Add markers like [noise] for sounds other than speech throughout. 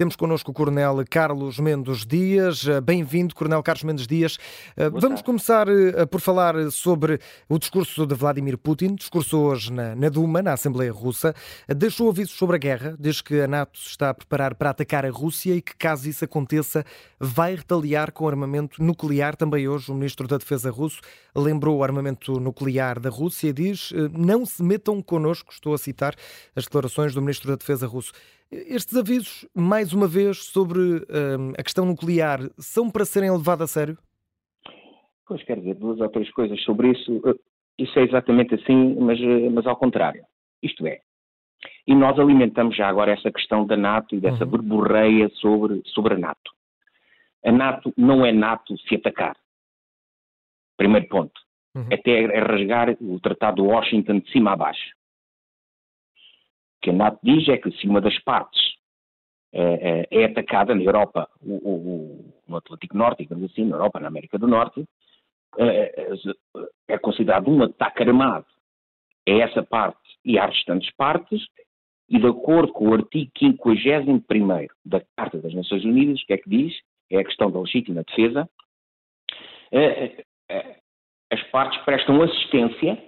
Temos connosco o Coronel Carlos Mendes Dias. Bem-vindo, Coronel Carlos Mendes Dias. Vamos começar eh, por falar sobre o discurso de Vladimir Putin, discurso hoje na, na Duma, na Assembleia Russa. Deixou avisos sobre a guerra, diz que a NATO se está a preparar para atacar a Rússia e que, caso isso aconteça, vai retaliar com armamento nuclear. Também hoje o Ministro da Defesa russo lembrou o armamento nuclear da Rússia e diz eh, não se metam connosco, estou a citar as declarações do Ministro da Defesa russo. Estes avisos, mais uma vez, sobre hum, a questão nuclear, são para serem levados a sério? Pois, quer dizer, duas ou três coisas sobre isso. Eh, isso é exatamente assim, mas, eh, mas ao contrário. Isto é, e nós alimentamos já agora essa questão da NATO e dessa uhum. berborreia sobre, sobre a NATO. A NATO não é NATO se atacar. Primeiro ponto. Uhum. Até é rasgar o Tratado de Washington de cima a baixo que a NATO diz é que se uma das partes é, é, atacada na Europa, o, o, no Atlântico Norte, digamos assim, na Europa, na América do Norte, é, é considerado um ataque armado a essa parte e às restantes partes, e de acordo com o artigo 51 da Carta das Nações Unidas, que é que diz, é a questão da legítima defesa, as partes prestam assistência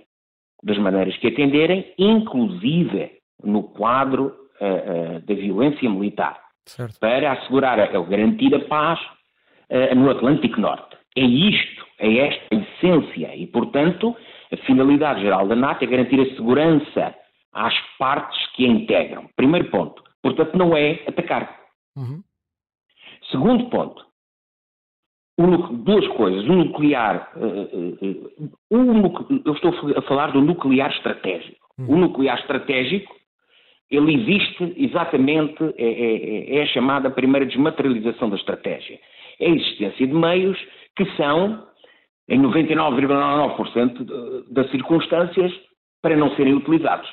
das maneiras que atenderem, inclusive no quadro uh, uh, da violência militar, certo. para assegurar ou garantir a paz uh, no Atlântico Norte. É isto, é esta a essência e, portanto, a finalidade geral da NATO é garantir a segurança às partes que a integram. Primeiro ponto. Portanto, não é atacar. Uhum. Segundo ponto. duas coisas. O nuclear. eu estou a falar do nuclear estratégico. Uhum. O nuclear estratégico ele existe exatamente, é, é, é, a chamada primeira desmaterialização da estratégia. É a existência de meios que são, em 99,99% das circunstâncias, para não serem utilizados.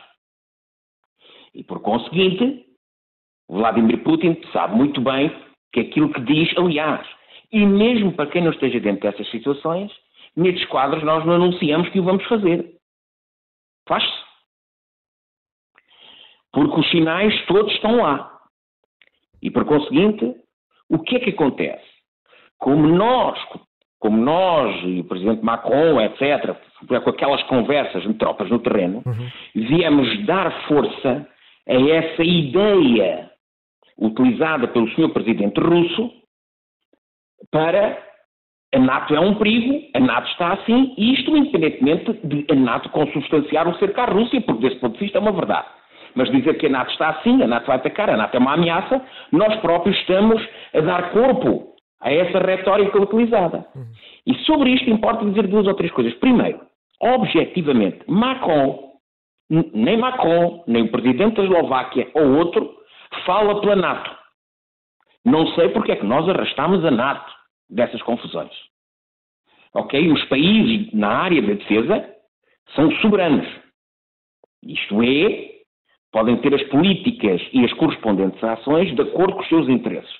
E por conseguinte, Vladimir Putin sabe muito bem que aquilo que diz, aliás, e mesmo para quem não esteja dentro dessas situações, nestes quadros nós não anunciamos que o vamos fazer. Faz-se. Porque os sinais todos estão lá. E por conseguinte, o que é que acontece? Como nós, como nós e o Presidente Macron, etc., com aquelas conversas de tropas no terreno, uhum. viemos dar força a essa ideia utilizada pelo Sr. Presidente russo para a NATO é um perigo, a NATO está assim, e isto independentemente de a NATO consubstanciar o cercar à Rússia, porque desse ponto de vista é uma verdade. Mas dizer que a NATO está assim, a NATO vai atacar, a NATO é uma ameaça, nós próprios estamos a dar corpo a essa retórica utilizada. E sobre isto importa dizer duas ou três coisas. Primeiro, objetivamente, Macron, nem Macron, nem o presidente da Eslováquia ou outro, fala pela NATO. Não sei porque é que nós arrastamos a NATO dessas confusões. Ok? Os países na área da defesa são soberanos. Isto é, Podem ter as políticas e as correspondentes ações de acordo com os seus interesses.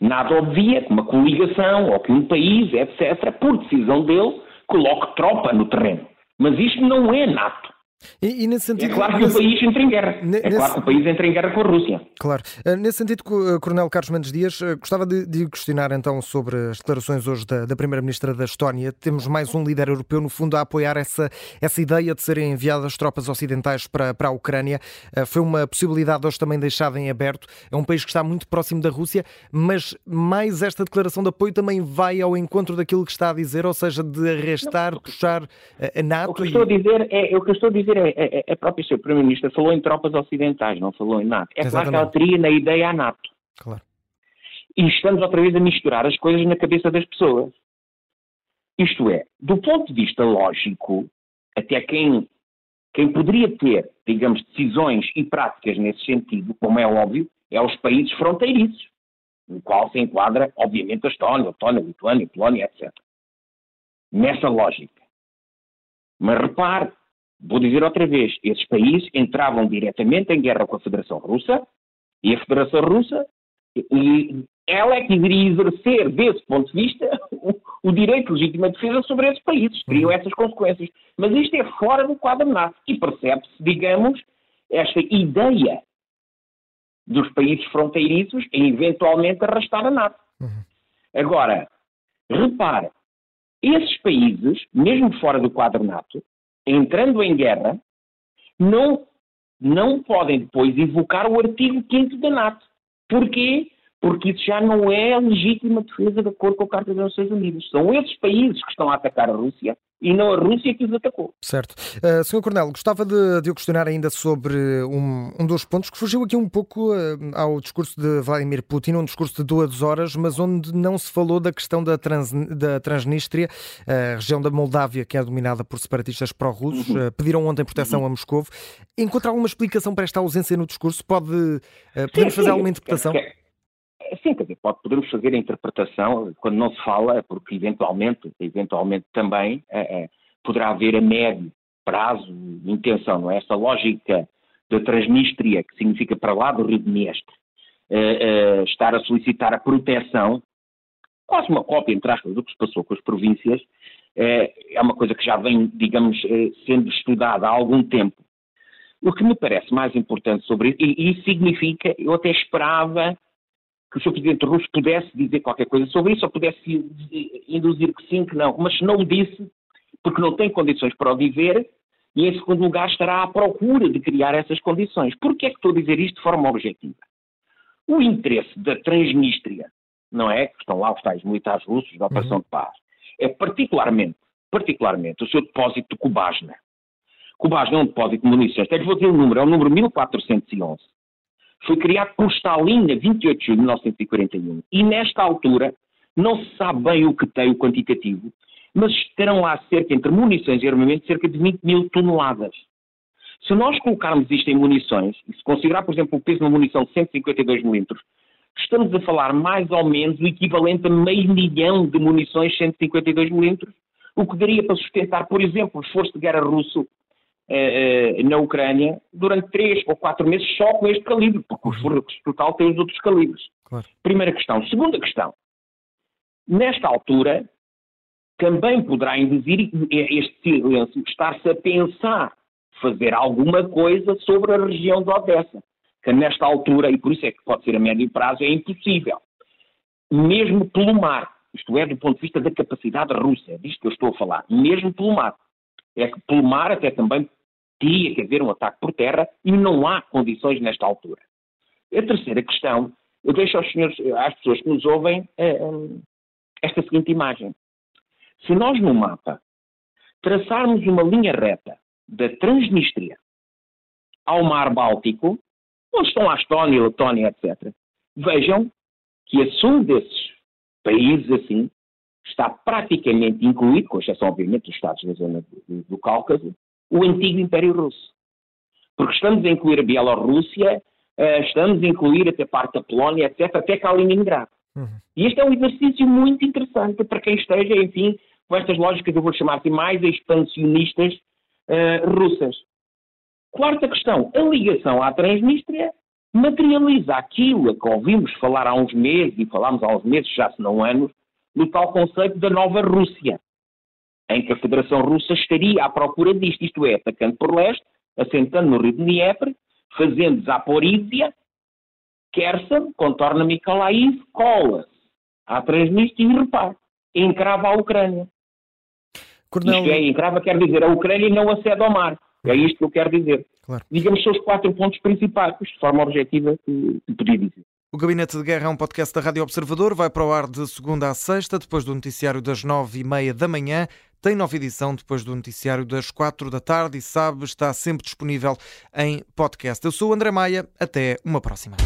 Nada obvia que uma coligação ou que um país, etc., por decisão dele, coloque tropa no terreno. Mas isto não é nato. E, e nesse sentido, é claro que nesse... o país entra em guerra. Nesse... É claro que o país entra em guerra com a Rússia. Claro. Eh, nesse sentido, eh, Coronel Carlos Mendes Dias, eh, gostava de, de questionar então sobre as declarações hoje da, da Primeira-Ministra da Estónia. Temos mais um líder europeu, no fundo, a apoiar essa, essa ideia de serem enviadas tropas ocidentais para, para a Ucrânia. Foi uma possibilidade hoje também deixada em aberto. É um país que está muito próximo da Rússia, mas mais esta declaração de apoio também vai ao encontro daquilo que está a dizer, ou seja, de arrastar, Não. puxar a NATO. O que, estou a dizer é, o que estou a dizer é, é, é próprio Sr. Primeiro-Ministro falou em tropas ocidentais, não falou em NATO. É Exatamente. claro que ela teria na ideia a NATO. Claro. E estamos outra vez a misturar as coisas na cabeça das pessoas. Isto é, do ponto de vista lógico, até quem, quem poderia ter, digamos, decisões e práticas nesse sentido, como é óbvio, é os países fronteiriços, no qual se enquadra, obviamente, a Estónia, a Letônia, a Lituânia, a Polónia, etc. Nessa lógica. Mas repare, Vou dizer outra vez, esses países entravam diretamente em guerra com a Federação Russa e a Federação Russa, e ela é que deveria exercer, desse ponto de vista, [laughs] o, o direito legítimo de defesa sobre esses países. Teriam uhum. essas consequências. Mas isto é fora do quadro NATO. E percebe-se, digamos, esta ideia dos países fronteiriços em eventualmente arrastar a NATO. Uhum. Agora, repare, esses países, mesmo fora do quadro NATO, entrando em guerra, não, não podem depois invocar o artigo 5 da NATO. Porquê? Porque isso já não é a legítima defesa de acordo com a Carta das Nações Unidas. São esses países que estão a atacar a Rússia e não a Rússia que os atacou. Certo. Uh, Sr. Coronel, gostava de, de o questionar ainda sobre um, um dos pontos que fugiu aqui um pouco uh, ao discurso de Vladimir Putin, um discurso de duas horas, mas onde não se falou da questão da, trans, da Transnistria, a região da Moldávia, que é dominada por separatistas pró-russos, uhum. uh, pediram ontem proteção uhum. a Moscou. Encontra alguma explicação para esta ausência no discurso? Pode, podemos fazer alguma interpretação? Sim, quer dizer, pode, podemos fazer a interpretação, quando não se fala, porque eventualmente, eventualmente também é, é, poderá haver a médio prazo intenção, não é? Essa lógica da Transnistria, que significa para lá do Rio de Mestre, é, estar a solicitar a proteção, quase uma cópia, entre aspas, do que se passou com as províncias, é uma coisa que já vem, digamos, sendo estudada há algum tempo. O que me parece mais importante sobre isso, e isso significa, eu até esperava que o Sr. Presidente russo pudesse dizer qualquer coisa sobre isso, ou pudesse induzir que sim, que não. Mas não o disse, porque não tem condições para o dizer, e em segundo lugar estará à procura de criar essas condições. Por que é que estou a dizer isto de forma objetiva? O interesse da Transnistria, não é? Que estão lá os tais militares russos da Operação uhum. de Paz, é particularmente, particularmente o seu depósito de Kubasna. Kubasna é um depósito de munições, até lhe vou dizer o número, é o número 1411 foi criado por Stalin a 28 de julho de 1941 e nesta altura não se sabe bem o que tem o quantitativo, mas estarão lá cerca, entre munições e armamento, cerca de 20 mil toneladas. Se nós colocarmos isto em munições, e se considerar, por exemplo, o peso de uma munição de 152 milímetros, estamos a falar mais ou menos o equivalente a meio milhão de munições 152 milímetros, o que daria para sustentar, por exemplo, o esforço de guerra russo na Ucrânia durante três ou quatro meses só com este calibre, porque o uhum. esforço total tem os outros calibres. Claro. Primeira questão. Segunda questão. Nesta altura, também poderá induzir este silêncio estar-se a pensar fazer alguma coisa sobre a região de Odessa, que nesta altura, e por isso é que pode ser a médio prazo, é impossível. Mesmo pelo mar, isto é, do ponto de vista da capacidade russa, disto que eu estou a falar, mesmo pelo mar é que pelo mar até também teria que haver um ataque por terra e não há condições nesta altura. A terceira questão, eu deixo aos senhores, às pessoas que nos ouvem eh, eh, esta seguinte imagem. Se nós no mapa traçarmos uma linha reta da Transnistria ao Mar Báltico, onde estão a Estónia, a Letónia, etc., vejam que a sul desses países assim está praticamente incluído, com exceção, obviamente, dos Estados da zona do, do Cáucaso, o antigo Império Russo. Porque estamos a incluir a Bielorrússia, uh, estamos a incluir até parte da Polónia, etc., até Kaliningrado. Uhum. E este é um exercício muito interessante para quem esteja, enfim, com estas lógicas, eu vou chamar assim, mais expansionistas uh, russas. Quarta questão, a ligação à Transnistria materializa aquilo a que ouvimos falar há uns meses, e falámos há uns meses, já se não anos, no tal conceito da nova Rússia, em que a Federação Russa estaria à procura disto, isto é, atacando por leste, assentando no rio de Dnieper, fazendo Zaporizhia, Kherson, contorna Mykolaiv, cola-se à Transnistria e repare, encrava a Ucrânia. Coronel... Isto é, encrava quer dizer, a Ucrânia não acede ao mar. É isto que eu quero dizer. Claro. Digamos, são os quatro pontos principais, de forma objetiva, que, que podia dizer. O Gabinete de Guerra é um podcast da Rádio Observador. Vai para o ar de segunda a sexta, depois do noticiário das nove e meia da manhã. Tem nova edição depois do noticiário das quatro da tarde e sabe, está sempre disponível em podcast. Eu sou o André Maia. Até uma próxima.